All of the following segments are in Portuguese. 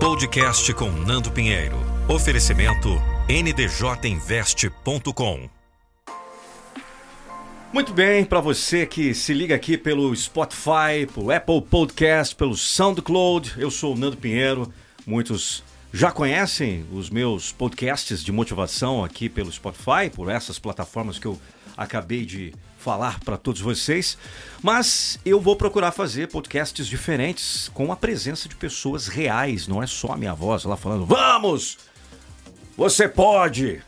Podcast com Nando Pinheiro. Oferecimento ndjinvest.com. Muito bem, para você que se liga aqui pelo Spotify, pelo Apple Podcast, pelo SoundCloud, eu sou o Nando Pinheiro. Muitos já conhecem os meus podcasts de motivação aqui pelo Spotify, por essas plataformas que eu acabei de falar para todos vocês, mas eu vou procurar fazer podcasts diferentes com a presença de pessoas reais, não é só a minha voz lá falando: "Vamos! Você pode!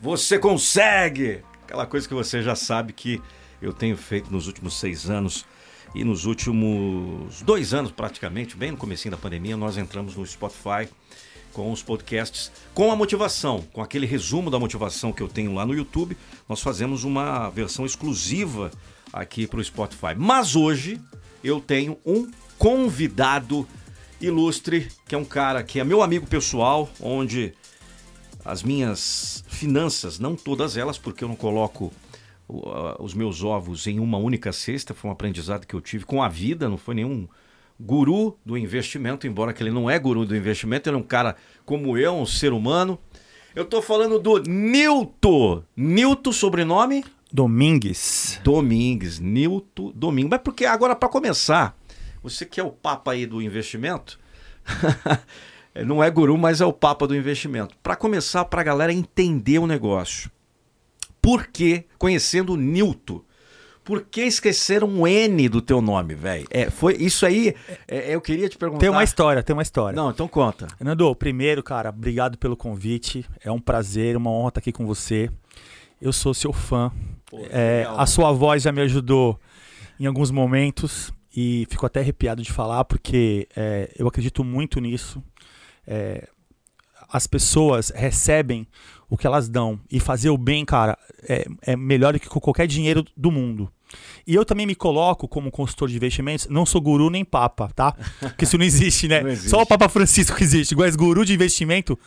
Você consegue!" Aquela coisa que você já sabe que eu tenho feito nos últimos seis anos e nos últimos dois anos praticamente, bem no comecinho da pandemia, nós entramos no Spotify com os podcasts, com a motivação, com aquele resumo da motivação que eu tenho lá no YouTube. Nós fazemos uma versão exclusiva aqui para o Spotify. Mas hoje eu tenho um convidado ilustre, que é um cara que é meu amigo pessoal, onde as minhas finanças, não todas elas, porque eu não coloco os meus ovos em uma única cesta, foi um aprendizado que eu tive com a vida, não foi nenhum guru do investimento, embora que ele não é guru do investimento, ele é um cara como eu, um ser humano. Eu tô falando do Nilton. Nilton, sobrenome? Domingues. Domingues, Nilton Domingues. Mas porque agora, para começar, você que é o papa aí do investimento, não é guru, mas é o papa do investimento. Para começar, para a galera entender o negócio. Por que, conhecendo o Nilton, por que esqueceram um N do teu nome, velho? É, foi isso aí. É, eu queria te perguntar. Tem uma história, tem uma história. Não, então conta. Nando, primeiro, cara, obrigado pelo convite. É um prazer, uma honra estar aqui com você. Eu sou seu fã. Pô, é, a sua voz já me ajudou em alguns momentos e fico até arrepiado de falar porque é, eu acredito muito nisso. É, as pessoas recebem o que elas dão e fazer o bem, cara, é, é melhor do que qualquer dinheiro do mundo. E eu também me coloco como consultor de investimentos, não sou guru nem papa, tá? Porque isso não existe, né? Não existe. Só o Papa Francisco que existe. Igual guru de investimento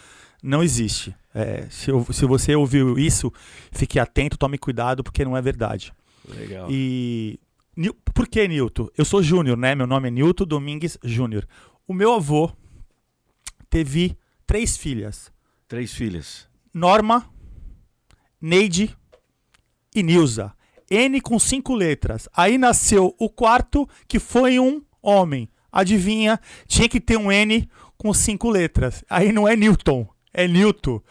não existe. É, se, eu, se, você ouviu isso, fique atento, tome cuidado, porque não é verdade. Legal. E por que Newton? Eu sou Júnior, né? Meu nome é Newton Domingues Júnior. O meu avô teve três filhas. Três filhas. Norma, Neide e Nilza. N com cinco letras. Aí nasceu o quarto, que foi um homem. Adivinha? Tinha que ter um N com cinco letras. Aí não é Newton, é Newton.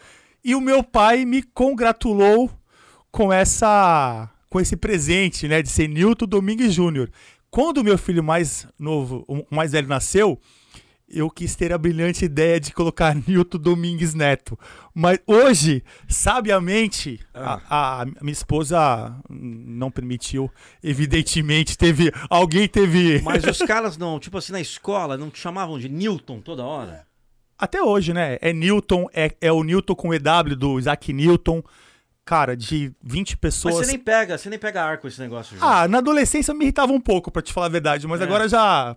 E o meu pai me congratulou com essa com esse presente, né, de ser Newton Domingues Júnior. Quando o meu filho mais novo, o mais velho nasceu, eu quis ter a brilhante ideia de colocar Nilton Domingues Neto. Mas hoje, sabiamente, ah. a, a, minha esposa não permitiu. Evidentemente, teve. Alguém teve. Mas os caras não, tipo assim, na escola, não te chamavam de Newton toda hora? Até hoje, né? É Newton, é, é o Newton com EW do Isaac Newton cara, de 20 pessoas. Mas você nem pega, você nem pega arco esse negócio. Já. Ah, na adolescência eu me irritava um pouco, para te falar a verdade, mas é. agora já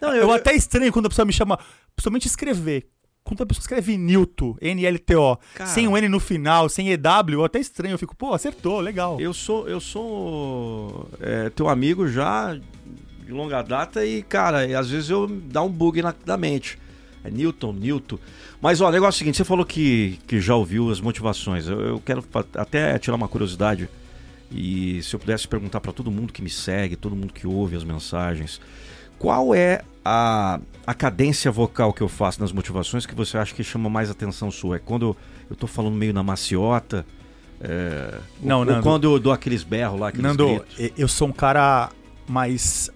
não, eu, eu, até estranho quando a pessoa me chama, principalmente escrever. Quando a pessoa escreve Nilton, N-L-T-O, sem um N no final, sem EW, eu até estranho. Eu fico, pô, acertou, legal. Eu sou, eu sou é, teu amigo já de longa data e, cara, às vezes eu dá um bug na, na mente. É Newton, Newton. Mas, ó, o negócio é o seguinte: você falou que, que já ouviu as motivações. Eu, eu quero até tirar uma curiosidade. E se eu pudesse perguntar para todo mundo que me segue, todo mundo que ouve as mensagens, qual é a, a cadência vocal que eu faço nas motivações que você acha que chama mais atenção sua? É quando eu estou falando meio na maciota? É, não, ou, Nando, ou quando eu dou aqueles berros lá, aqueles Nando, gritos? eu sou um cara mais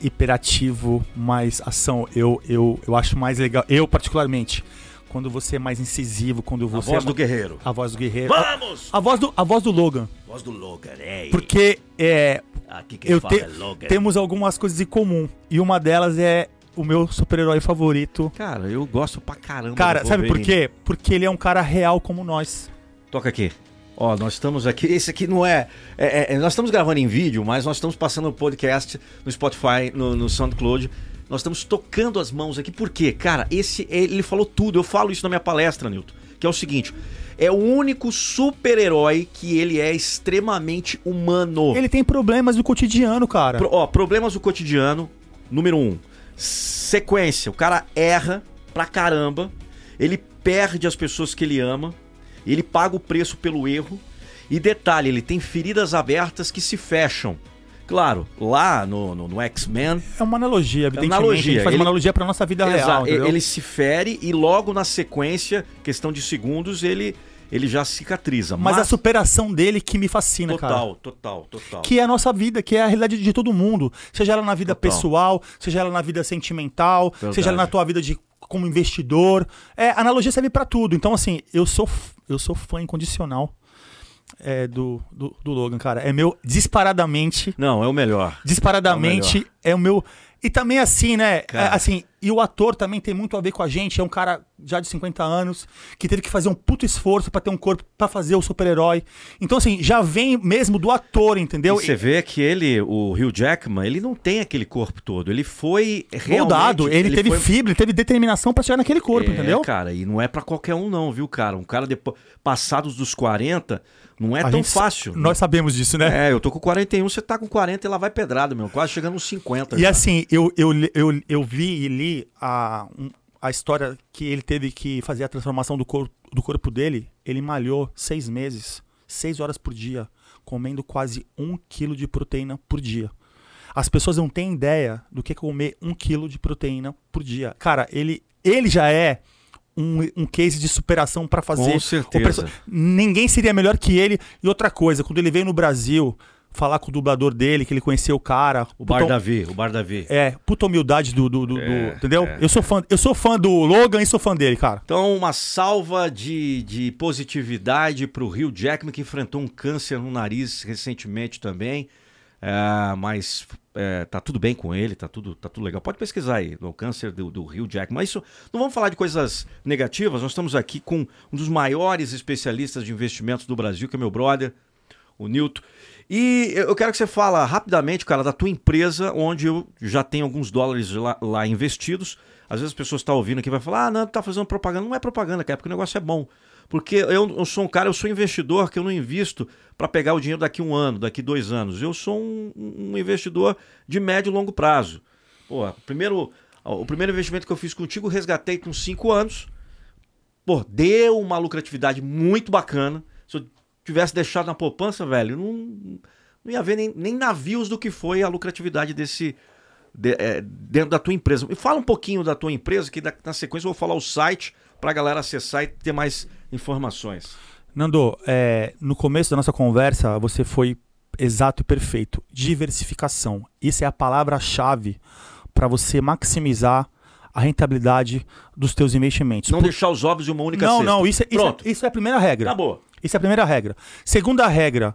hiperativo, mais ação. Eu, eu, eu acho mais legal, eu particularmente, quando você é mais incisivo, quando você. A voz é do guerreiro. A voz do guerreiro. Vamos! A, a, voz, do, a voz do Logan. Voz do Logan, é. Porque é, Aqui eu te, é temos algumas coisas em comum. E uma delas é o meu super-herói favorito. Cara, eu gosto pra caramba. Cara, sabe por quê? Porque ele é um cara real como nós. Toca aqui. Ó, nós estamos aqui. Esse aqui não é, é- é- Nós estamos gravando em vídeo, mas nós estamos passando o podcast no Spotify, no, no SoundCloud. Nós estamos tocando as mãos aqui. Por quê? Cara, esse. Ele falou tudo. Eu falo isso na minha palestra, Nilton. Que é o seguinte: é o único super-herói que ele é extremamente humano. Ele tem problemas do cotidiano, cara. Pro- ó, problemas do cotidiano. Número um, sequência. O cara erra pra caramba. Ele perde as pessoas que ele ama. Ele paga o preço pelo erro. E detalhe, ele tem feridas abertas que se fecham. Claro, lá no, no, no X-Men, É uma analogia, evidentemente. analogia. A gente faz Ele- uma analogia pra nossa vida real, entendeu? ele se fere e logo na sequência, questão de segundos, ele, ele já cicatriza. Mas, a superação dele que me fascina, cara. Total, total, total. Que é a nossa vida, que é a realidade de todo mundo. Seja ela na vida Total. pessoal, seja ela na vida sentimental, Verdade. seja ela na tua vida de como investidor. É, analogia serve pra tudo. Então, assim, eu sou, eu sou fã incondicional é, do, do, do Logan, cara. É meu, disparadamente, Não, é o melhor. disparadamente, é o, meu... E também assim, né, é, assim, e o ator também tem muito a ver com a gente, é um cara já de 50 anos, que teve que fazer um puto esforço pra ter um corpo pra fazer o super-herói. Então, assim, já vem mesmo do ator, entendeu? E você vê que ele, o Hugh Jackman, ele não tem aquele corpo todo. Ele foi realmente... moldado, ele, teve foi- fibra, ele teve determinação pra chegar naquele corpo, É, entendeu? cara, e não é pra qualquer um não, viu, cara? Um cara depois passados dos 40, não é A tão gente- fácil. Nós sabemos disso, né? É, eu tô com 41, você tá com 40 e lá vai pedrada, meu. Quase chegando nos 50. E já. assim, eu, eu, eu, eu vi e li a, um- a história que ele teve que fazer a transformação do, cor, do corpo dele. Ele malhou seis meses, seis horas por dia, comendo quase um quilo de proteína por dia. As pessoas não têm ideia do que é comer um quilo de proteína por dia. Cara, ele, ele já é um, um case de superação pra fazer. Com certeza. Ninguém seria melhor que ele. E outra coisa, quando ele veio no Brasil falar com o dublador dele, que ele conheceu o cara. O Bar puta- Davi, o Bar Davi. é, puta humildade do. do, do- do- É, entendeu? é. Eu, sou fã, eu sou fã do Logan e sou fã dele, cara. Então, uma salva de, de positividade pro Hugh Jackman, que enfrentou um câncer no nariz recentemente também. É, mas é, tá tudo bem com ele, tá tudo, tá tudo legal. Pode pesquisar aí, no câncer do, do Hugh Jackman. Mas isso, não vamos falar de coisas negativas, nós estamos aqui com um dos maiores especialistas de investimentos do Brasil, que é meu brother, o Nilton. E eu quero que você fala rapidamente, cara, da tua empresa, onde eu já tenho alguns dólares lá, lá investidos. Às vezes as pessoas estão ouvindo aqui e vai falar, ah, não, tá fazendo propaganda. Não é propaganda, cara, porque o negócio é bom. Porque eu, eu sou um cara, eu sou investidor que eu não invisto para pegar o dinheiro daqui um ano, daqui dois anos. Eu sou um, um investidor de médio e longo prazo. Pô, primeiro, o primeiro investimento que eu fiz contigo, resgatei com cinco anos. Pô, deu uma lucratividade muito bacana. Tivesse deixado na poupança, velho, não, não ia haver nem, nem navios do que foi a lucratividade desse. de- é, dentro da tua empresa. Me fala um pouquinho da tua empresa, que da- na sequência eu vou falar o site pra galera acessar e ter mais informações. Nando, é, no começo da nossa conversa, você foi exato e perfeito. Diversificação. Isso é a palavra-chave para você maximizar a rentabilidade dos teus investimentos. Não Por- deixar os ovos de uma única não, cesta. não, isso é, isso, Pronto. é, isso é a primeira regra. Acabou. Isso é a primeira regra. Segunda regra,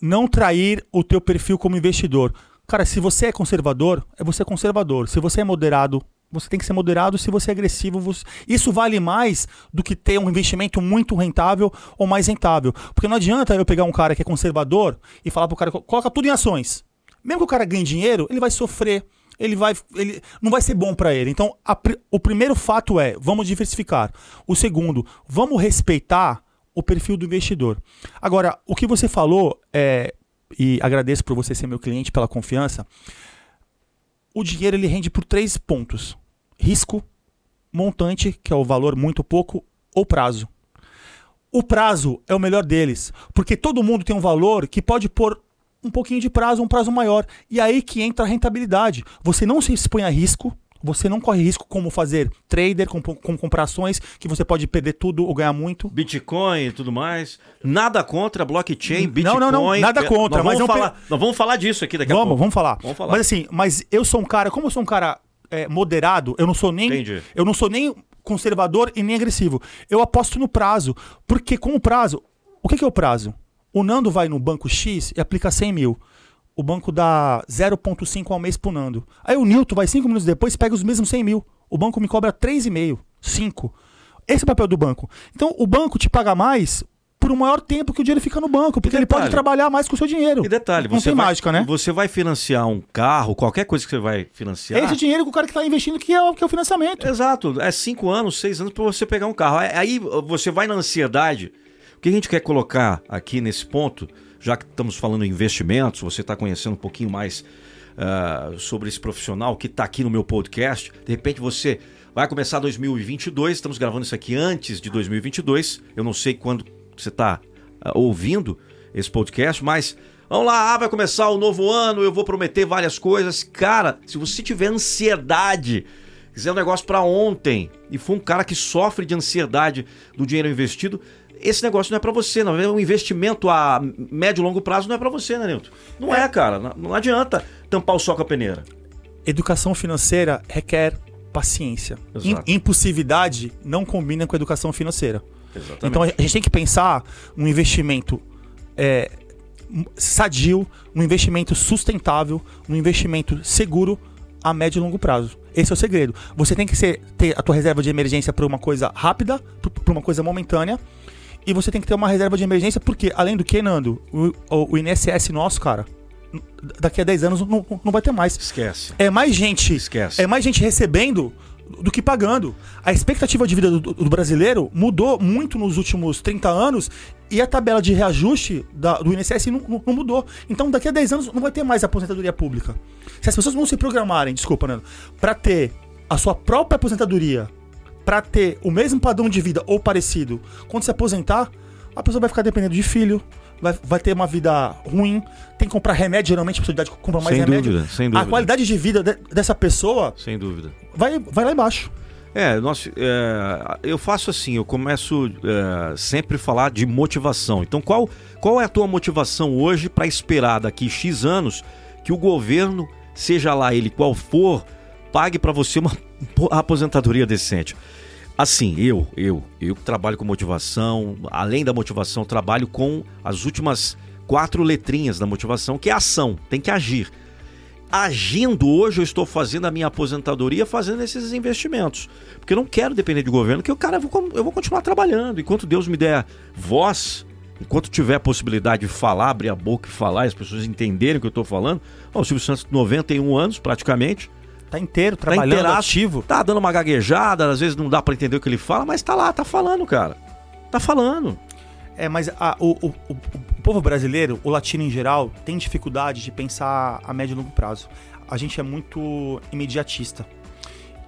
não trair o teu perfil como investidor. Cara, se você é conservador, é você conservador. Se você é moderado, você tem que ser moderado. Se você é agressivo, você... isso vale mais do que ter um investimento muito rentável ou mais rentável. Porque não adianta eu pegar um cara que é conservador e falar pro cara, coloca tudo em ações. Mesmo que o cara ganhe dinheiro, ele vai sofrer. Ele vai, ele não vai ser bom para ele. Então, a o primeiro fato é, vamos diversificar. O segundo, vamos respeitar o perfil do investidor. Agora, o que você falou é, e agradeço por você ser meu cliente pela confiança. O dinheiro ele rende por três pontos: risco, montante, que é o valor muito pouco, ou prazo. O prazo é o melhor deles, porque todo mundo tem um valor que pode pôr um pouquinho de prazo, um prazo maior. E aí que entra a rentabilidade. Você não se expõe a risco, você não corre risco como fazer trader, com, com comparações, que você pode perder tudo ou ganhar muito. Bitcoin e tudo mais. Nada contra blockchain, Bitcoin. Não, não, não, nada É, contra, Nós mas vamos, falar, vamos falar disso aqui daqui a Vamos, pouco. vamos falar. Vamos falar. Mas assim, mas eu sou um cara, como eu sou um cara é, moderado, eu não sou nem. Entendi. Eu não sou nem conservador e nem agressivo. Eu aposto no prazo. Porque com o prazo. O que, que é o prazo? O Nando vai no banco X e aplica 100 mil. O banco dá 0,5 ao mês punando. Aí o Newton vai 5 minutos depois e pega os mesmos 100 mil. O banco me cobra 3,5, 5. Esse é o papel do banco. Então o banco te paga mais por um maior tempo que o dinheiro fica no banco, porque ele detalhe- pode trabalhar mais com o seu dinheiro. E detalhe, Não você tem vai, mágica, né? Você vai financiar um carro, qualquer coisa que você vai financiar. É esse dinheiro que o cara que está investindo que é, o- que é o financiamento. Exato, é cinco anos, seis anos para você pegar um carro. Aí você vai na ansiedade. O que a gente quer colocar aqui nesse ponto, já que estamos falando em investimentos, você está conhecendo um pouquinho mais ah, sobre esse profissional que está aqui no meu podcast. De repente você vai começar 2022, estamos gravando isso aqui antes de 2022. Eu não sei quando você está ouvindo esse podcast, mas vamos lá, ah, vai começar o novo ano, eu vou prometer várias coisas. Cara, se você tiver ansiedade quiser um negócio pra ontem e for um cara que sofre de ansiedade do dinheiro investido, esse negócio não é pra você, não. Um investimento a médio e longo prazo não é pra você, né, Nilton? Não é, cara. Não, adianta tampar o sol com a peneira. Educação financeira requer paciência. Im- impulsividade não combina com educação financeira. Exatamente. Então a gente tem que pensar um investimento é, sadio, um investimento sustentável, um investimento seguro a médio e longo prazo. Esse é o segredo. Você tem que ser- ter a tua reserva de emergência para uma coisa rápida, para uma coisa momentânea. E você tem que ter uma reserva de emergência, porque, além do que, Nando, o, o- o INSS nosso, cara, daqui a 10 anos não, não vai ter mais. Esquece. É mais gente. Esquece. É mais gente recebendo do que pagando. A expectativa de vida do, do brasileiro mudou muito nos últimos 30 anos e a tabela de reajuste da- do INSS não, não- não mudou. Então, daqui a 10 anos não vai ter mais aposentadoria pública. Se as pessoas não se programarem, desculpa, Nando, pra ter a sua própria aposentadoria, pra ter o mesmo padrão de vida ou parecido, quando se aposentar, a pessoa vai ficar dependendo de filho. Vai, vai ter uma vida ruim, tem que comprar remédio, geralmente a pessoa de idade compra mais Sem remédio. dúvida, sem A dúvida. qualidade de vida de- dessa pessoa Sem dúvida. vai, vai lá embaixo. É, nós, é, eu faço assim, eu começo é, sempre a falar de motivação. Então, qual, qual é a tua motivação hoje para esperar daqui X anos que o governo, seja lá ele qual for, pague para você uma aposentadoria decente? Assim, eu, eu, eu trabalho com motivação, além da motivação, trabalho com as últimas quatro letrinhas da motivação, que é ação, tem que agir agindo hoje, eu estou fazendo a minha aposentadoria fazendo esses investimentos. Porque eu não quero depender de governo, que o cara eu vou, eu vou continuar trabalhando. Enquanto Deus me der voz, enquanto tiver a possibilidade de falar, abrir a boca e falar, as pessoas entenderem o que eu estou falando. Ó, o Silvio Santos, 91 anos praticamente, Tá inteiro, tá trabalhando, inteiraço, ativo. Tá dando uma gaguejada, às vezes não dá para entender o que ele fala, mas tá lá, tá falando, cara. Tá falando. É, mas a- o, o- o- o povo brasileiro, o latino em geral, tem dificuldade de pensar a médio e longo prazo. A gente é muito imediatista.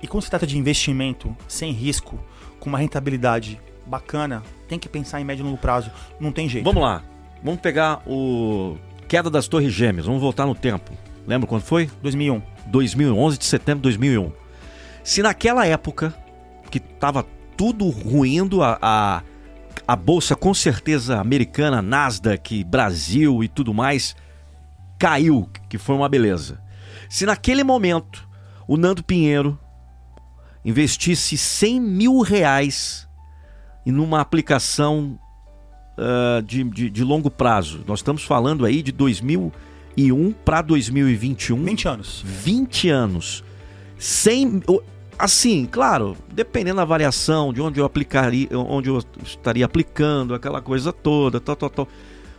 E quando se trata de investimento sem risco, com uma rentabilidade bacana, tem que pensar em médio e longo prazo. Não tem jeito. Vamos lá. Vamos pegar o queda das Torres Gêmeas. Vamos voltar no tempo. Lembra quando foi? 2001. 2011 de setembro de 2001. Se naquela época que tava tudo ruindo, a, a, a bolsa com certeza americana, Nasdaq, Brasil e tudo mais, caiu, que foi uma beleza. Se naquele momento o Nando Pinheiro investisse 100 mil reais em uma aplicação ah, de, de, de longo prazo, nós estamos falando aí de 2001 para 2021, 20 anos. 20 anos. Sem. Assim, claro, dependendo da variação, de onde eu aplicaria, onde eu estaria aplicando, aquela coisa toda, tal, tal, tal.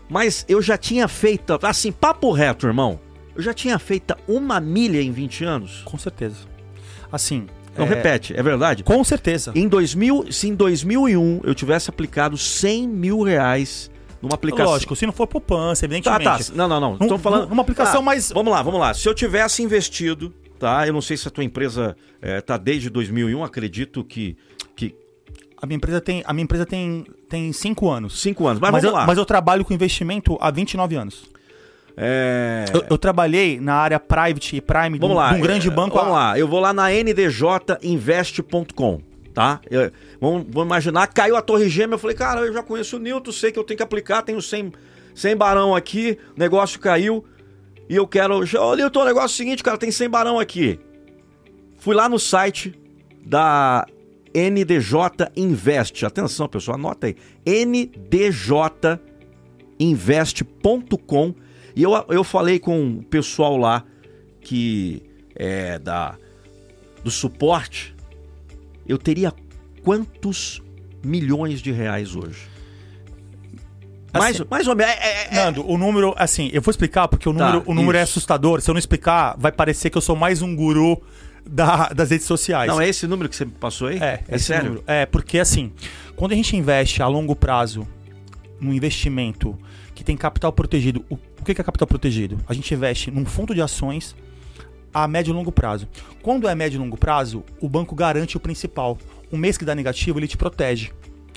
Mas eu já tinha feito, assim, papo reto, irmão. Eu já tinha feito uma milha em 20 anos. Com certeza. Assim. Não é, repete, é verdade? Com certeza. Em 2000, se em 2001 eu tivesse aplicado 100 mil reais numa aplicação. Lógico, se não for poupança, Tá, evidentemente. tá. Não, não, não. Num- Tô falando. numa aplicação Ah, mais- Vamos lá, vamos lá. Se eu tivesse investido, tá? Eu não sei se a tua empresa é, tá desde 2001, acredito que. que A minha empresa tem, a minha empresa tem, tem cinco anos. cinco anos. Mas, Mas, vamos eu, lá. mas eu trabalho com investimento há 29 anos. É, Eu, eu trabalhei na área private e prime Vamos de um, lá. de um grande é, banco. Vamos há- lá. Eu vou lá na ndjinvest.com, tá? Eu- vamos, vamos imaginar, caiu a Torre Gêmea. Eu falei, cara, eu já conheço o Newton, sei que eu tenho que aplicar, tenho 100, 100 barão aqui, negócio caiu. E eu quero. Ô, Newton, o negócio é o seguinte, cara, tem 100 barão aqui. Fui lá no site da NDJ Invest. Atenção, pessoal, anota aí. NDJinvest.com E eu, eu falei com o pessoal lá que é da do suporte, eu teria quantos milhões de reais hoje? mais, Assim, mais ou menos. é- é- é- Nando, o número, assim, eu vou explicar porque o número, o número é assustador. Se eu não explicar, vai parecer que eu sou mais um guru da- das redes sociais. não, é esse número que você passou aí? É, é esse sério? número. É, porque assim, quando a gente investe a longo prazo num investimento que tem capital protegido, o, o que é capital protegido? A gente investe num fundo de ações a médio e longo prazo. Quando é médio e longo prazo, o banco garante o principal. Um mês que dá negativo, ele te protege.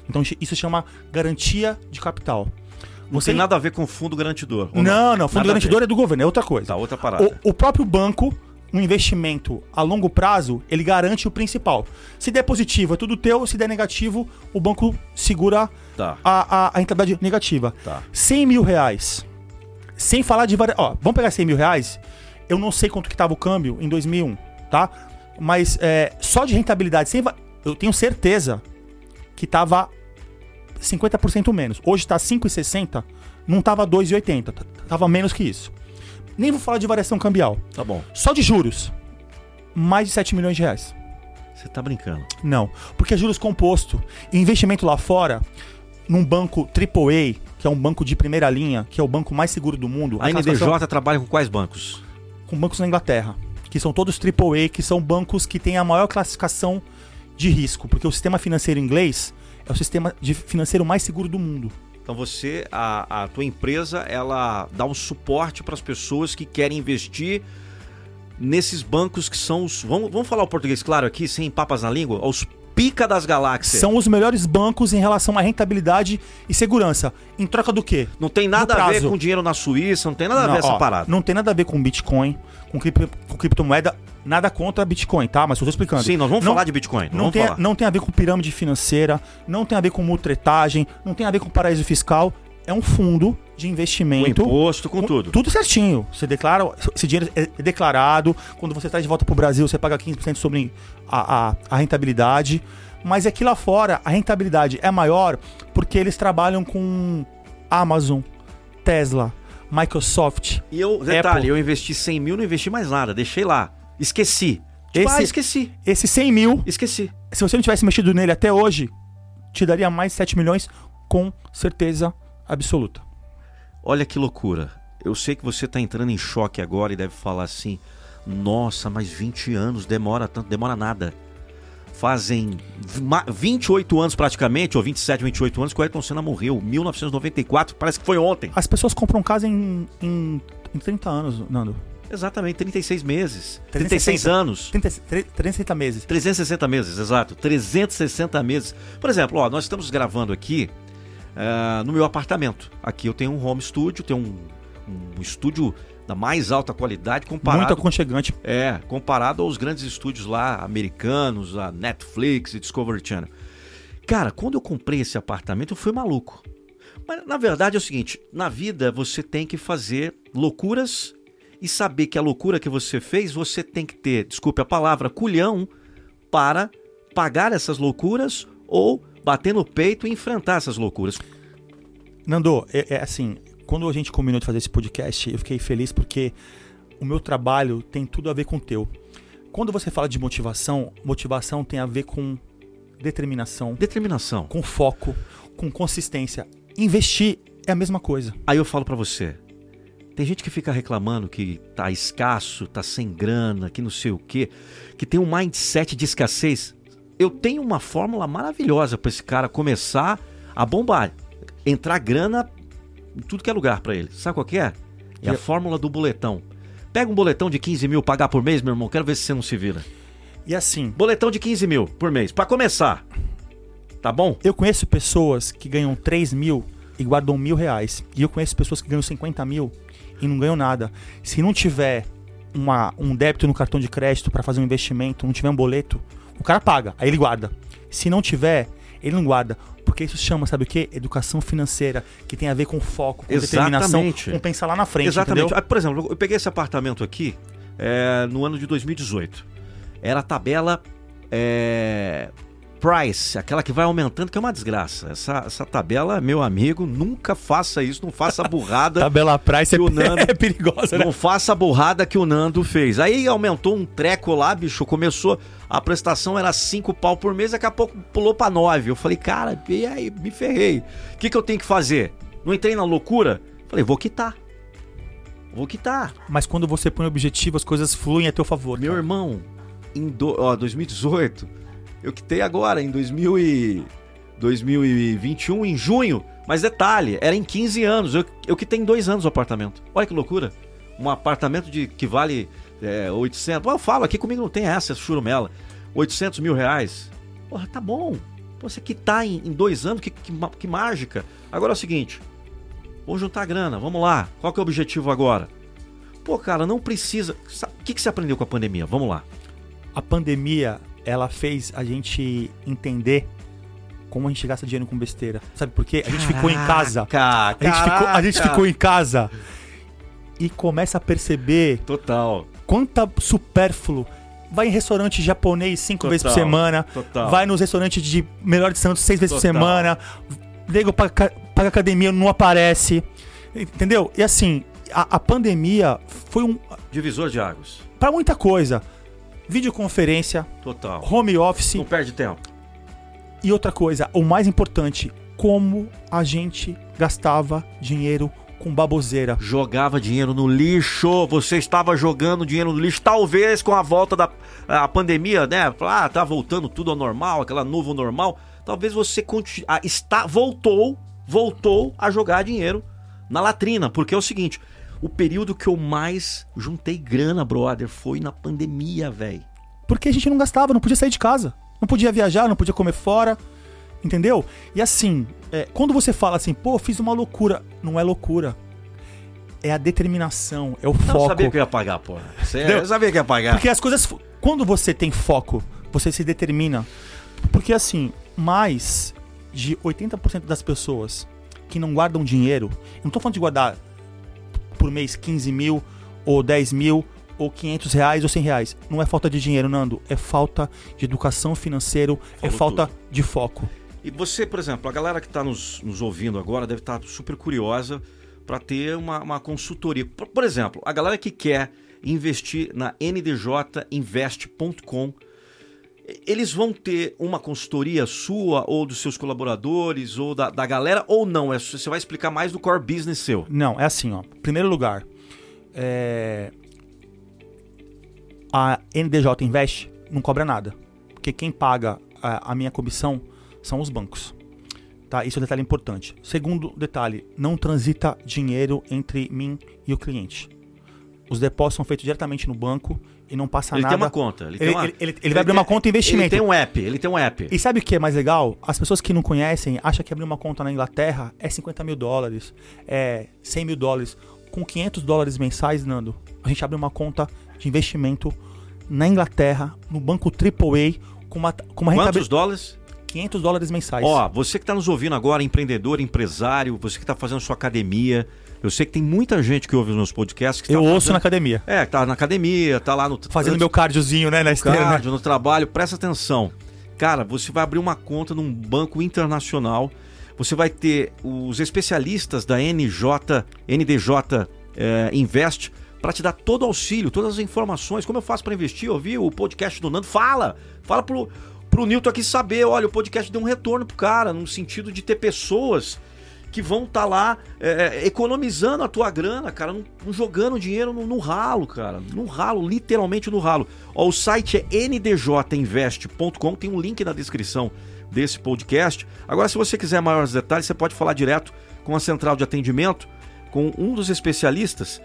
Então isso chama garantia de capital. Não tem nada a ver com fundo garantidor. ou Não, não, fundo Nada garantidor é do governo, é outra coisa. Tá, outra parada. O, o próprio banco, um investimento a longo prazo, ele garante o principal. Se der positivo, é tudo teu. Se der negativo, o banco segura Tá. a, a, a rentabilidade negativa. Tá. 100 mil reais. Sem falar de. Ó, vamos pegar 100 mil reais. Eu não sei quanto que tava o câmbio em 2001, tá? Mas é, só de rentabilidade, sem eu tenho certeza que tava 50% menos. Hoje tá 5,60, não tava 2,80. t- Tava menos que isso. Nem vou falar de variação cambial. Tá bom. Só de juros, mais de 7 milhões de reais. Você tá brincando. Não, porque é juros composto. E investimento lá fora, num banco AAA, que é um banco de primeira linha, que é o banco mais seguro do mundo. A NDJ classificação- trabalha com quais bancos? Com bancos na Inglaterra, que são todos AAA, que são bancos que têm a maior classificação de risco, porque o sistema financeiro inglês é o sistema financeiro mais seguro do mundo. Então você, a, a tua empresa, ela dá um suporte para as pessoas que querem investir nesses bancos que são os. Vamos, vamos falar o português claro aqui, sem papas na língua? Os pica das galáxias. São os melhores bancos em relação à rentabilidade e segurança. Em troca do quê? Não tem nada a ver com dinheiro na Suíça, não tem nada a ver Não, essa ó, parada. Não tem nada a ver com Bitcoin, com, cripto, com criptomoeda, nada contra Bitcoin, tá? Mas eu tô explicando. Sim, nós vamos Não- falar de Bitcoin. Não tem, falar. não tem a ver com pirâmide financeira, não tem a ver com mutretagem, não tem a ver com paraíso fiscal. É um fundo de Com investimento. imposto, com tudo. Tudo certinho. Você declara, esse dinheiro é declarado. Quando você traz de volta pro Brasil, você paga 15% sobre a, a, a rentabilidade. Mas aqui lá fora, a rentabilidade é maior porque eles trabalham com Amazon, Tesla, Microsoft. E eu, detalhe, Apple. eu investi 100 mil, não investi mais nada, deixei lá. Esqueci. Tipo, Esse- ah, esqueci. Esse 100 mil, Esqueci. se você não tivesse mexido nele até hoje, te daria mais 7 milhões com certeza absoluta. Olha que loucura. Eu sei que você tá entrando em choque agora e deve falar assim: nossa, mas 20 anos demora tanto, demora nada. Fazem vi- ma- 28 anos praticamente, ou 27, 28 anos, que o Ayrton Senna morreu. 1994, parece que foi ontem. As pessoas compram casa em, em, em 30 anos, Nando. Exatamente, 36 meses. 36 360. anos. 30, tre- 360 meses. 360 meses, exato. 360 meses. Por exemplo, ó, nós estamos gravando aqui ah, no meu apartamento. Aqui eu tenho um home studio, tenho um, um estúdio da mais alta qualidade comparado Muito aconchegante. é, comparado aos grandes estúdios lá americanos, a Netflix e Discovery Channel. Cara, quando eu comprei esse apartamento, eu fui maluco. Mas na verdade é o seguinte, na vida você tem que fazer loucuras e saber que a loucura que você fez, você tem que ter, desculpe a palavra, culhão para pagar essas loucuras ou bater no peito e enfrentar essas loucuras. Nando, é, é assim, quando a gente combinou de fazer esse podcast, eu fiquei feliz porque o meu trabalho tem tudo a ver com o teu. Quando você fala de motivação, motivação tem a ver com determinação, Determinação. com foco, com consistência. Investir é a mesma coisa. Aí eu falo pra você. Tem gente que fica reclamando que tá escasso, tá sem grana, que não sei o quê, que tem um mindset de escassez. Eu tenho uma fórmula maravilhosa pra esse cara começar a bombar, entrar grana em tudo que é lugar pra ele. Sabe qual que é? É a Eu- fórmula do boletão. Pega um boletão de 15 mil pagar por mês, meu irmão. Quero ver se você não se vira. E assim, Boletão de 15 mil por mês, pra começar. Tá bom? eu conheço pessoas que ganham 3 mil e guardam mil reais. E eu conheço pessoas que ganham 50 mil e não ganham nada. Se não tiver uma, um débito no cartão de crédito para fazer um investimento, não tiver um boleto, o cara paga, aí ele guarda. Se não tiver, ele não guarda. Porque isso chama, sabe o quê? Educação financeira, que tem a ver com foco, com determinação, Exatamente. com pensar lá na frente, Exatamente. Ah, Por exemplo, eu peguei esse apartamento aqui é, no ano de 2018. Era a tabela é, Price, aquela que vai aumentando, que é uma desgraça. Essa, essa tabela, meu amigo, nunca faça isso, não faça a burrada. Tabela Price é, que o Nando- é perigosa, né? Não faça a burrada que o Nando fez. Aí aumentou um treco lá, bicho. Começou. A prestação era 5 pau por mês, daqui a pouco pulou pra 9. Eu falei, cara, e aí? Me ferrei. O que, que eu tenho que fazer? Não entrei na loucura? Falei, vou quitar. Vou quitar. Mas quando você põe objetivo, as coisas fluem a teu favor. Meu cara. irmão, em do, ó, 2018, eu quitei agora, em 2000 e, 2021, em junho. Mas detalhe, era em 15 anos. Eu, eu quitei em dois anos o apartamento. Olha que loucura. Um apartamento de, que vale é, 800. Pô, eu falo, aqui comigo não tem essa, essa churumela. 800 mil reais. Porra, tá bom. Você quitar em, em dois anos, que, que, que mágica. Agora é o seguinte. Vamos juntar grana, vamos lá. Qual que é o objetivo agora? Pô, cara, não precisa. Sa- O que, que você aprendeu com a pandemia? Vamos lá. A pandemia, ela fez a gente entender como a gente gasta dinheiro com besteira. Sabe por quê? A gente ficou em casa. Caraca, A gente, ficou, a gente caraca. ficou em casa e começa a perceber Total. quanta supérfluo. Vai em restaurante japonês cinco Total, vezes por semana. total. Vai nos restaurantes de Melhor de Santos seis vezes por Total. semana. Nego paga, paga academia, não aparece. Entendeu? E assim, a, a pandemia foi um. Divisor de águas. para muita coisa. Videoconferência, Total. home office Não perde tempo. e outra coisa, o mais importante, como a gente gastava dinheiro com baboseira. Jogava dinheiro no lixo. Você estava jogando dinheiro no lixo. Talvez com a volta da a pandemia, né? Ah, tá voltando tudo ao normal, aquela novo normal. Talvez você continue, ah, está voltou, voltou a jogar dinheiro na latrina, porque é o seguinte, o período que eu mais juntei grana, brother, foi na pandemia, velho. Porque a gente não gastava, não podia sair de casa. Não podia viajar, não podia comer fora. Entendeu? E assim, é, quando você fala assim, pô, fiz uma loucura. Não é loucura. É a determinação, é o Eu foco. sabia que eu ia pagar, Entendeu? eu sabia que ia pagar. Porque as coisas. Quando você tem foco, você se determina. Porque assim, mais de 80% das pessoas que não guardam dinheiro. Eu não tô falando de guardar por mês 15 mil, ou 10 mil, ou 500 reais, ou 100 reais. Não é falta de dinheiro, Nando. É falta de educação financeira, é falta de foco. E você, por exemplo, a galera que está nos, nos ouvindo agora deve estar super curiosa para ter uma, uma consultoria. Por, por exemplo, a galera que quer investir na ndjinvest.com, e- eles vão ter uma consultoria sua ou dos seus colaboradores ou da, da galera ou não? É, você vai explicar mais do core business seu. Não, é assim, ó. Primeiro lugar, é... a NDJ Invest não cobra nada. Porque quem paga a, a minha comissão são os bancos. Tá? Isso é um detalhe importante. Segundo detalhe, não transita dinheiro entre mim e o cliente. Os depósitos são feitos diretamente no banco e não passa Ele nada. tem uma conta. Ele, tem Ele- uma- ele- ele- ele vai abrir uma conta de investimento. Ele tem um app. Ele tem um app. E sabe o que é mais legal? As pessoas que não conhecem acham que abrir uma conta na Inglaterra é 50 mil dólares, é 100 mil dólares. Com 500 dólares mensais, Nando, a gente abre uma conta de investimento na Inglaterra, no banco AAA, com uma, com uma Quantos rentabilidade. dólares? 500 dólares mensais. Ó, você que está nos ouvindo agora, empreendedor, empresário, você que está fazendo sua academia, eu sei que tem muita gente que ouve os meus podcasts que eu tá ouço fazendo... na academia. É, que tá na academia, tá lá no Fazendo meu cardiozinho, né, na esteira, né? cardio, no trabalho, presta atenção. Cara, você vai abrir uma conta num banco internacional, você vai ter os especialistas da NJ, NDJ eh, Invest para te dar todo o auxílio, todas as informações, como eu faço para investir, eu vi o podcast do Nando, fala, fala pro, pro Nilton aqui saber, olha, o podcast deu um retorno pro cara, no sentido de ter pessoas que vão estar lá é, economizando a tua grana, cara, não, não jogando dinheiro no, no ralo, cara, no ralo, literalmente no ralo. Ó, o site é ndjinvest.com, tem um link na descrição desse podcast. Agora, se você quiser maiores detalhes, você pode falar direto com a central de atendimento, com um dos especialistas.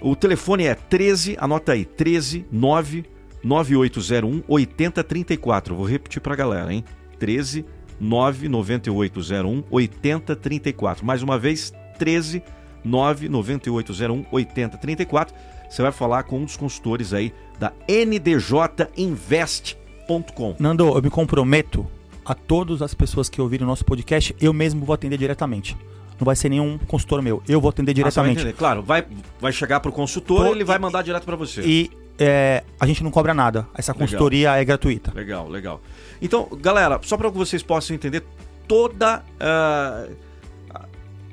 O telefone é 13, anota aí, 13 9 9801 8034. Vou repetir pra galera, hein? 13 99801 8034. Mais uma vez, 13 99801 8034. Você vai falar com um dos consultores aí da ndjinvest.com. Nando, eu me comprometo a todas as pessoas que ouvirem o nosso podcast, eu mesmo vou atender diretamente. Não vai ser nenhum consultor meu, eu vou atender Ah, vai diretamente. entender. claro, vai, vai chegar pro consultor Pô, ele vai mandar direto pra você. E é, a gente não cobra nada. Essa consultoria é gratuita. Legal, legal. Então, galera, só para que vocês possam entender toda. Uh,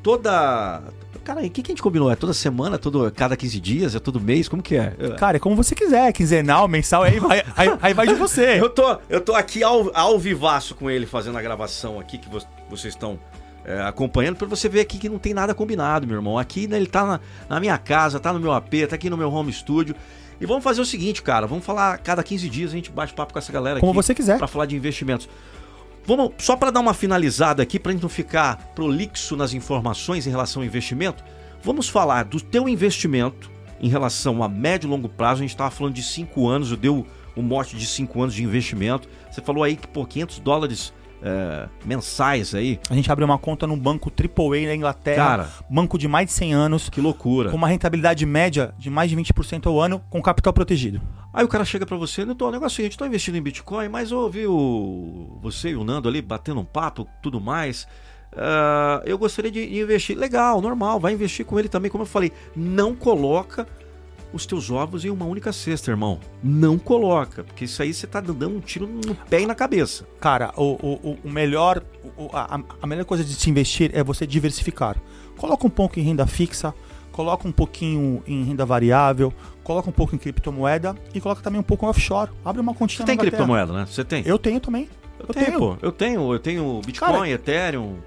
toda. Cara, o que, que a gente combinou? É toda semana, todo, cada 15 dias, é todo mês? Como que é? Cara, é como você quiser, quinzenal, mensal, aí vai, aí, aí vai de você. eu, tô, eu tô aqui ao, ao vivaço com ele, fazendo a gravação aqui, que vocês estão é, acompanhando, para você ver aqui que não tem nada combinado, meu irmão. Aqui né, ele tá na, na, minha casa, tá no meu AP, tá aqui no meu home studio. E vamos fazer o seguinte, cara, vamos falar cada 15 dias a gente bate papo com essa galera Como você quiser. Para falar de investimentos. Vamos, só para dar uma finalizada aqui, para a gente não ficar prolixo nas informações em relação ao investimento, vamos falar do teu investimento em relação a médio e longo prazo. A gente estava falando de 5 anos, eu dei o, o mote de 5 anos de investimento. Você falou aí que por 500 dólares é, mensais aí. A gente abre uma conta num banco AAA na Inglaterra, Cara, banco de mais de 100 anos, que loucura. com uma rentabilidade média de mais de 20% ao ano, com capital protegido. Aí o cara chega para você, então, o negócio é seguinte, estou investindo em Bitcoin, mas eu ouvi o, você e o Nando ali batendo um papo, tudo mais. Uh, eu gostaria de investir. Legal, normal, vai investir com ele também. Como eu falei, não coloca os teus ovos em uma única cesta, irmão. Não coloca, porque isso aí você tá dando um tiro no pé e na cabeça. Cara, o, o, o melhor, a, a melhor coisa de se investir é você diversificar. Coloca um pouco em renda fixa, coloca um pouquinho em renda variável, coloca um pouco em criptomoeda e coloca também um pouco em offshore. Abre uma continha Você tem criptomoeda, né? Você tem? Eu tenho também. Eu, eu tenho, tenho, pô. Eu tenho, eu tenho Bitcoin, Cara, Ethereum.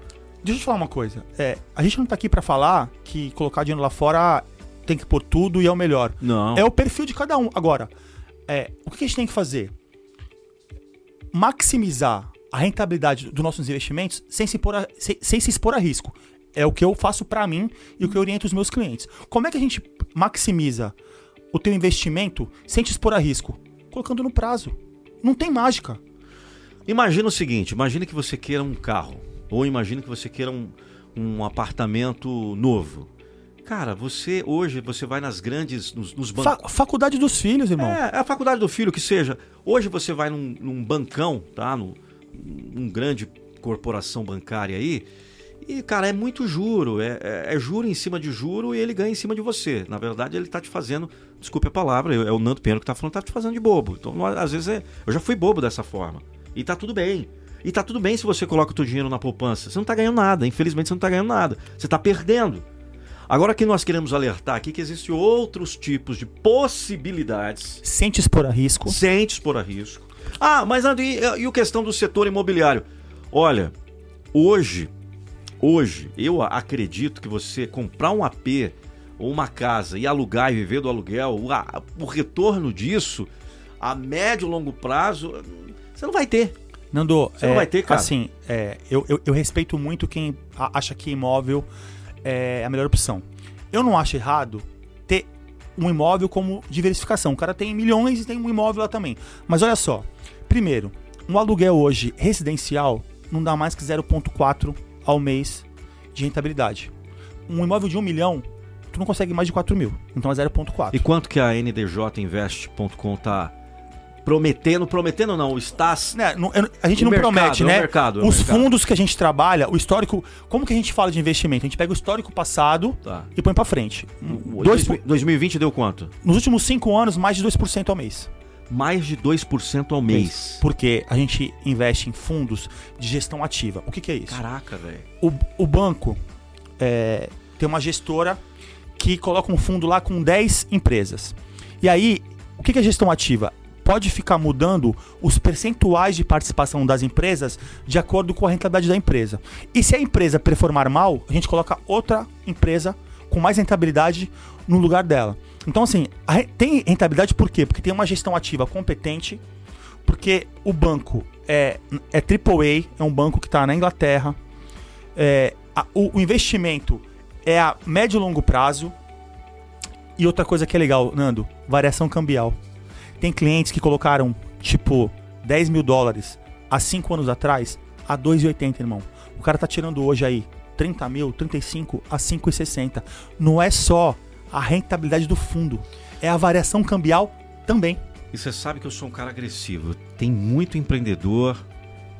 Deixa eu te falar uma coisa. É, a gente não tá aqui para falar que colocar dinheiro lá fora tem que pôr tudo e é o melhor. Não. É o perfil de cada um. Agora, é, o que a gente tem que fazer? Maximizar a rentabilidade dos nossos investimentos sem se, a, sem, sem se expor a risco. É o que eu faço para mim e o que eu oriento os meus clientes. Como é que a gente maximiza o teu investimento sem te expor a risco? Colocando no prazo. Não tem mágica. Imagina o seguinte, imagina que você queira um carro. Ou imagina que você queira um, um apartamento novo. Cara, você hoje você vai nas grandes, nos, nos bancos. Fa faculdade dos filhos, irmão. É, é a faculdade do filho que seja. Hoje você vai num, num bancão, tá? Num, num grande corporação bancária aí. E, cara, é muito juro. É, é, é, juro em cima de juro e ele ganha em cima de você. Na verdade, ele tá te fazendo. Desculpe a palavra, é o Nando Peno que tá falando, tá te fazendo de bobo. Então, às vezes, é, eu já fui bobo dessa forma. E tá tudo bem. E tá tudo bem se você coloca o teu dinheiro na poupança. Você não tá ganhando nada. Infelizmente, você não tá ganhando nada. Você tá perdendo. Agora que nós queremos alertar aqui que existem outros tipos de possibilidades. Sem te expor a risco. Sem te expor a risco. Ah, mas e, e a questão do setor imobiliário? Olha, hoje, hoje, eu acredito que você comprar um AP ou uma casa e alugar e viver do aluguel, o, a, o retorno disso a médio e longo prazo, você não vai ter. Nando, você é, não vai ter, cara. Assim, é, eu, eu, eu respeito muito quem acha que imóvel é a melhor opção. Eu não acho errado ter um imóvel como diversificação. O cara tem milhões e tem um imóvel lá também. Mas olha só, primeiro, um aluguel hoje residencial não dá mais que 0,4 ao mês de rentabilidade. Um imóvel de 1 milhão, tu não consegue mais de 4 mil. Então é 0,4. E quanto que a NDJinvest.com tá prometendo, prometendo não, estás. Né, não, a gente não mercado, promete, né? É o mercado, é Os mercado. fundos que a gente trabalha, o histórico. Como que a gente fala de investimento? A gente pega o histórico passado tá. e põe para frente. Dois, 2020 deu quanto? Nos últimos cinco anos, mais de 2% ao mês. Mais de 2% ao mês. Porque a gente investe em fundos de gestão ativa. O que, que é isso? Caraca, velho. O, o banco é, tem uma gestora que coloca um fundo lá com 10 empresas. E aí, o que, que é gestão ativa? Pode ficar mudando os percentuais de participação das empresas de acordo com a rentabilidade da empresa. E se a empresa performar mal, a gente coloca outra empresa com mais rentabilidade no lugar dela. Então, assim, tem rentabilidade por quê? Porque tem uma gestão ativa competente, porque o banco é, é AAA, é um banco que está na Inglaterra, é, a, o, o investimento é a médio e longo prazo. E outra coisa que é legal, Nando, variação cambial. Tem clientes que colocaram, tipo, 10 mil dólares há 5 anos atrás a 2,80, irmão. O cara tá tirando hoje aí 30 mil, 35 a 5,60. Não é só a rentabilidade do fundo, é a variação cambial também. E você sabe que eu sou um cara agressivo. Tem muito empreendedor,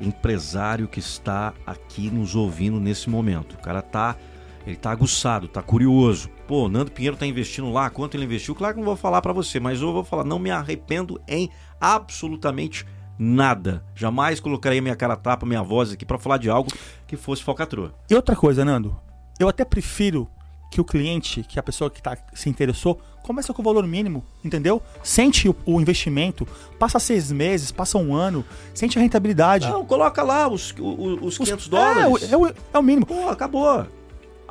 empresário que está aqui nos ouvindo nesse momento. O cara tá Ele tá aguçado, tá curioso. Pô, Nando Pinheiro tá investindo lá, quanto ele investiu? Claro que não vou falar para você, mas eu vou falar, não me arrependo em absolutamente nada. Jamais colocarei minha cara tapa, minha voz aqui para falar de algo que fosse falcatrua. E outra coisa, Nando, eu até prefiro que o cliente, que a pessoa que tá, se interessou, começa com o valor mínimo, entendeu? Sente o, o investimento, passa seis meses, passa um ano, sente a rentabilidade. Não, coloca lá os, os, os 500 Os- dólares. É, o- é o, é o mínimo. Pô, acabou.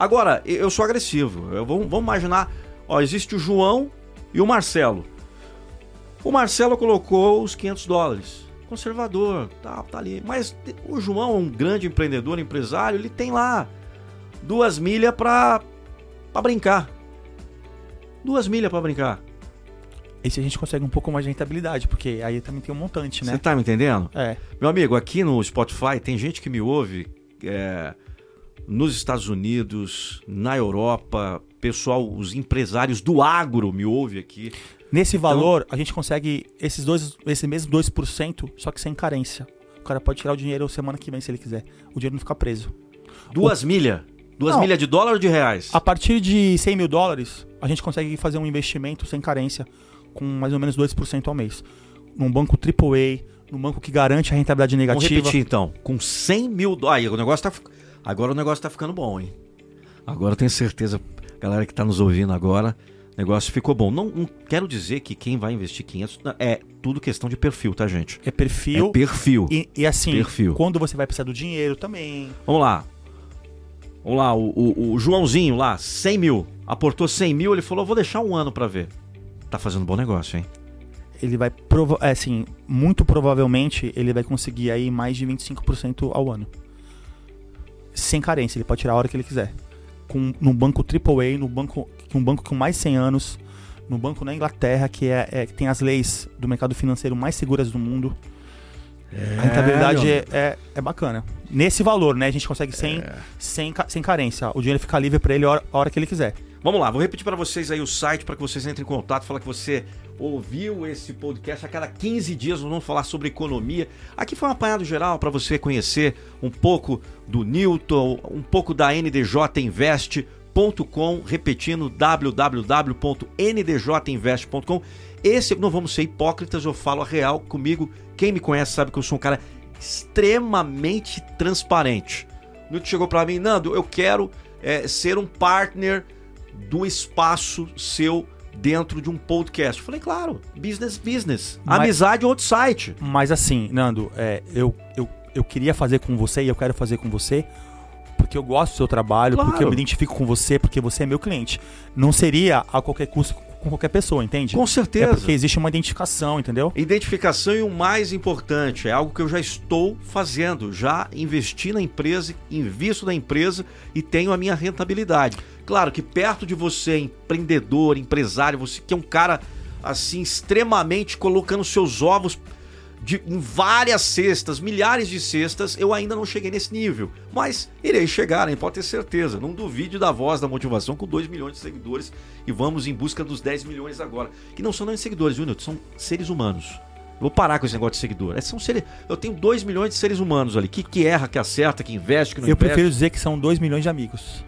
Agora, eu sou agressivo. Eu, vamos, vamos imaginar, ó, existe o João e o Marcelo. O Marcelo colocou os 500 dólares. Conservador, tá, tá ali. Mas o João um grande empreendedor, empresário, ele tem lá duas milhas pra, pra brincar. Duas milhas pra brincar. Esse a gente consegue um pouco mais de rentabilidade, porque aí também tem um montante, Você né? tá me entendendo? É. Meu amigo, aqui no Spotify tem gente que me ouve é, nos Estados Unidos, na Europa, pessoal, os empresários do agro me ouvem aqui. Nesse valor, a gente consegue esses dois, esse mesmo 2%, só que sem carência. O cara pode tirar o dinheiro semana que vem se ele quiser. O dinheiro não fica preso. Duas milhas. Duas Não. milhas de dólar ou de reais? A partir de 100 mil dólares, a gente consegue fazer um investimento sem carência, com mais ou menos 2% ao mês. Num banco AAA, num banco que garante a rentabilidade Vamos negativa. repetir então. Com 100 mil dólares. o negócio tá. Agora o negócio tá ficando bom, hein? Agora eu tenho certeza, galera que tá nos ouvindo agora, o negócio ficou bom. Não, não quero dizer que quem vai investir 500 não, é tudo questão de perfil, tá, gente? É perfil. É perfil. E, e assim, Perfil. quando você vai precisar do dinheiro também. Vamos lá. Vamos lá, o, o- o Joãozinho lá, 100 mil. Aportou 100 mil, ele falou: vou deixar um ano pra ver. Tá fazendo bom negócio, hein? Ele vai. Prova é, assim, muito provavelmente ele vai conseguir aí mais de 25% ao ano. Sem carência, ele pode tirar a hora que ele quiser. Com, num banco AAA, no banco, um banco com mais 100 anos, no banco na Inglaterra, que, é, é- que tem as leis do mercado financeiro mais seguras do mundo. a rentabilidade é, é, é bacana. Nesse valor, né? A gente consegue sem, É. sem, sem carência. O dinheiro fica livre pra ele a hora, a hora que ele quiser. Vamos lá, vou repetir pra vocês aí o site para que vocês entrem em contato, falar que você ouviu esse podcast. A cada 15 dias nós vamos falar sobre economia. Aqui foi um apanhado geral para você conhecer um pouco do Newton, um pouco da ndjinvest.com, repetindo www.ndjinvest.com. Esse não vamos ser hipócritas, eu falo a real comigo. Quem me conhece sabe que eu sou um cara extremamente transparente. Newton chegou para mim, Nando, eu quero é, ser um partner do espaço seu dentro de um podcast. Eu falei, claro, business, business. Mas- Amizade outro site. Mas assim, Nando, é, eu, eu, eu queria fazer com você e eu quero fazer com você porque eu gosto do seu trabalho, Claro. porque eu me identifico com você, porque você é meu cliente. Não seria a qualquer custo com qualquer pessoa, entende? Com É certeza. porque existe uma identificação, entendeu? Identificação e o mais importante, é algo que eu já estou fazendo. Já investi na empresa, invisto na empresa e tenho a minha rentabilidade. Claro que perto de você, empreendedor, empresário, você que é um cara assim extremamente colocando seus ovos de- em várias cestas, milhares de cestas, eu ainda não cheguei nesse nível. Mas irei chegar, hein? pode ter certeza. Não duvide da voz da motivação com 2 milhões de seguidores e vamos em busca dos 10 milhões agora. Que não são nem seguidores, viu, Nilton? São seres humanos. Eu Vou parar com esse negócio de seguidor. É, São seres... Eu tenho 2 milhões de seres humanos ali. Que, que erra, que acerta, que investe, que não Eu investe. prefiro dizer que são 2 milhões de amigos.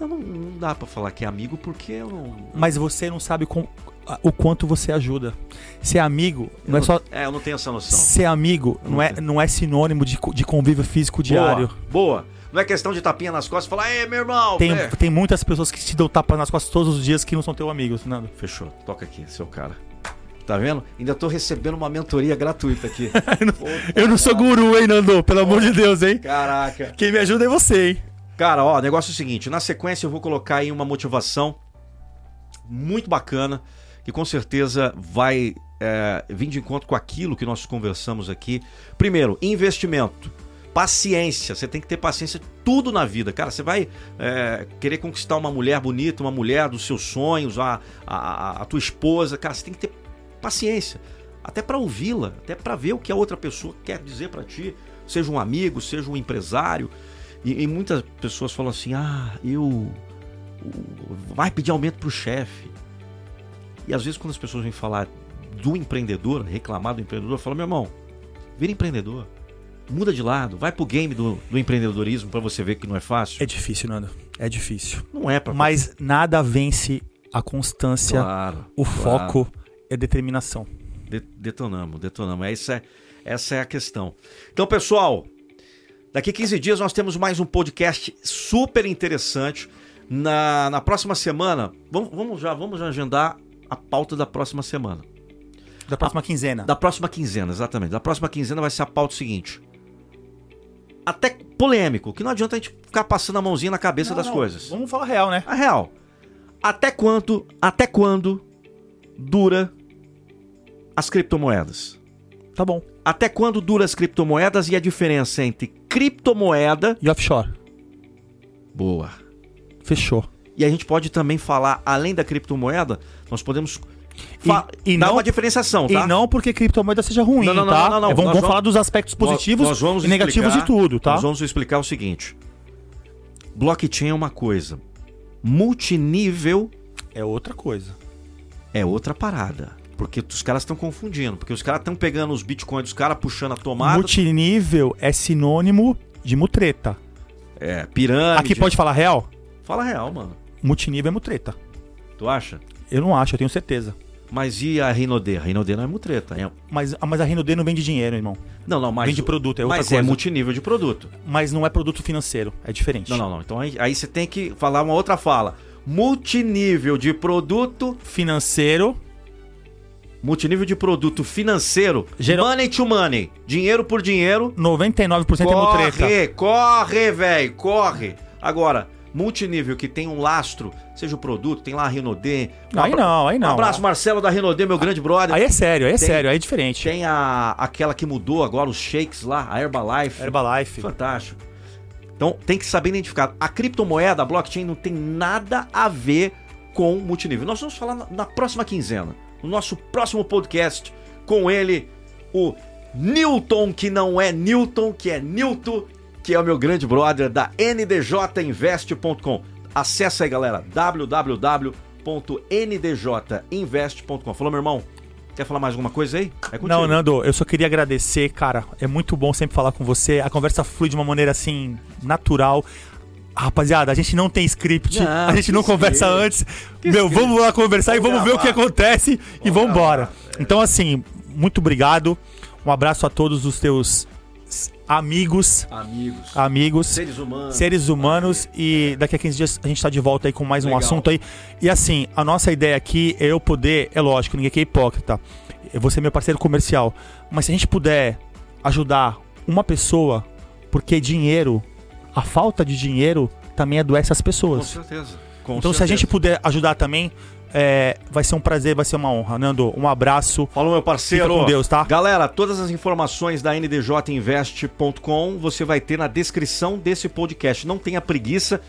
Não, não, não dá pra falar que é amigo porque eu não. Mas você não sabe com- a- o quanto você ajuda. Ser amigo não é só. É, eu não tenho essa noção. Ser amigo não é, não é sinônimo de, de convívio físico diário. Boa, boa. Não é questão de tapinha nas costas e falar, ei, meu irmão. Tem, é." tem muitas pessoas que te dão tapa nas costas todos os dias que não são teus amigos, Nando. Fechou, toca aqui, seu cara. Tá vendo? Ainda tô recebendo uma mentoria gratuita aqui. Eu não sou guru, hein, Nando? Pelo amor de Deus, hein? Caraca. Quem me ajuda é você, hein? Cara, ó, o negócio é o seguinte: na sequência eu vou colocar aí uma motivação muito bacana, que com certeza vai é, vir de encontro com aquilo que nós conversamos aqui. Primeiro, investimento. Paciência, você tem que ter paciência tudo na vida, cara. Você vai é, querer conquistar uma mulher bonita, uma mulher dos seus sonhos, a, a, a tua esposa, cara, você tem que ter paciência, até para ouvi-la, até para ver o que a outra pessoa quer dizer para ti, seja um amigo, seja um empresário. E, e muitas pessoas falam assim: ah, eu. Vai pedir aumento pro chefe. E às vezes, quando as pessoas vêm falar do empreendedor, reclamar do empreendedor, eu falo: meu irmão, vira empreendedor. Muda de lado, vai pro game do, do empreendedorismo para você ver que não é fácil. É difícil, Nando. É difícil. Não é pra Mas nada vence a constância, Claro, o claro. foco e a determinação. De- detonamos, detonamos. Essa é, essa é a questão. Então, pessoal, daqui 15 dias nós temos mais um podcast super interessante. Na, na próxima semana, vamos, vamos já vamos já agendar a pauta da próxima semana. Da próxima quinzena. Da próxima quinzena, exatamente. Da próxima quinzena vai ser a pauta seguinte. Até polêmico, que não adianta a gente ficar passando a mãozinha na cabeça Não, das não, coisas. Vamos falar real, né? A real. Até quanto, até quando dura as criptomoedas? Tá bom. Até quando dura as criptomoedas e a diferença entre criptomoeda. E offshore? Boa. Fechou. E a gente pode também falar, além da criptomoeda, nós podemos E- e dar não- uma diferenciação, tá? E não porque criptomoeda seja ruim, Não, não, não, tá? não, não, É, vamos, nós vamos vamos- falar dos aspectos positivos Nós- nós e negativos explicar- de tudo, tá? Nós vamos explicar o seguinte: blockchain é uma coisa, multinível É outra coisa. é outra parada. Porque os caras estão confundindo. Porque os caras estão pegando os bitcoins dos caras, puxando a tomada. Multinível é sinônimo de mutreta. É, pirâmide. Aqui pode falar real? Fala real, mano. Multinível é mutreta. Tu acha? Eu não acho, eu tenho certeza. Mas e a Rinode? A Rinode não é mutreta. É... Mas, mas a Rinode não vende dinheiro, irmão. Não, não, mas. Vende produto, é outra mas é coisa. multinível de produto. Mas não é produto financeiro, é diferente. Não, não, não. Então aí, aí você tem que falar uma outra fala. Multinível de produto. Financeiro, Multinível de produto financeiro. Geral- Money to money. Dinheiro por dinheiro. 99% é mutreta. Corre, corre, velho, corre. Agora, multinível que tem um lastro, seja o produto, tem lá a Rinode. Um Aí não, aí não. Um abraço, Marcelo da Rinode, meu grande brother. Aí é sério, aí é Tem- sério, aí é diferente. Tem a, aquela que mudou agora, os shakes lá, a Herbalife. Herbalife. Fantástico. Então tem que saber identificar. A criptomoeda, a blockchain, não tem nada a ver com multinível. Nós vamos falar na, na próxima quinzena, no nosso próximo podcast, com ele, o Newton, que não é Newton, que é Newton, que é o meu grande brother da ndjinvest.com. Acesse aí, galera, www.ndjinvest.com. Falou, meu irmão? Quer falar mais alguma coisa aí? É. Não, Nando, eu só queria agradecer, cara. É muito bom sempre falar com você. A conversa flui de uma maneira assim, natural. Rapaziada, a gente não tem script, Não, a gente não conversa script? antes. Que Meu, script? vamos lá conversar e Vamos vamos ver o que gravar. acontece e vamos embora. gravar, Então, assim, muito obrigado. Um abraço a todos os teus amigos, Amigos. amigos, Seres humanos. seres humanos. E daqui a 15 dias a gente tá de volta aí com mais um Legal. assunto aí. E assim, a nossa ideia aqui é eu poder, é lógico, ninguém aqui é hipócrita. Eu vou ser meu parceiro comercial. Mas se a gente puder ajudar uma pessoa, porque dinheiro, a falta de dinheiro também adoece as Com pessoas. certeza. Com Então, se a certeza. gente puder ajudar também, é, vai ser um prazer, vai ser uma honra. Nando, um abraço. Falou, meu parceiro. Fica com Deus, tá? Galera, todas as informações da ndjinvest.com você vai ter na descrição desse podcast. Não tenha preguiça.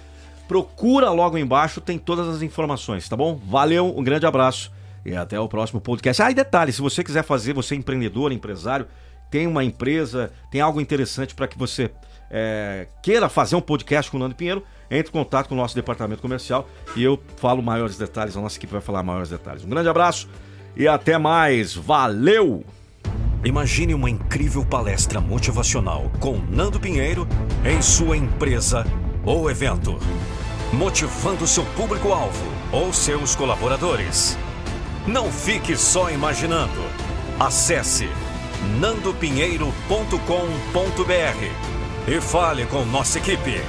Procura logo embaixo, tem todas as informações, tá bom? Valeu, um grande abraço e até o próximo podcast. Ah, e detalhe, se você quiser fazer, você é empreendedor, empresário, tem uma empresa, tem algo interessante para que você é, queira fazer um podcast com o Nando Pinheiro, entre em contato com o nosso departamento comercial e eu falo maiores detalhes, a nossa equipe vai falar maiores detalhes. Um grande abraço e até mais. Valeu! Imagine uma incrível palestra motivacional com Nando Pinheiro em sua empresa ou evento, motivando seu público-alvo ou seus colaboradores. Não fique só imaginando. Acesse nandopinheiro.com.br e fale com nossa equipe.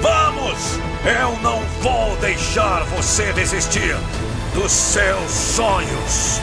Vamos! Eu não vou deixar você desistir dos seus sonhos.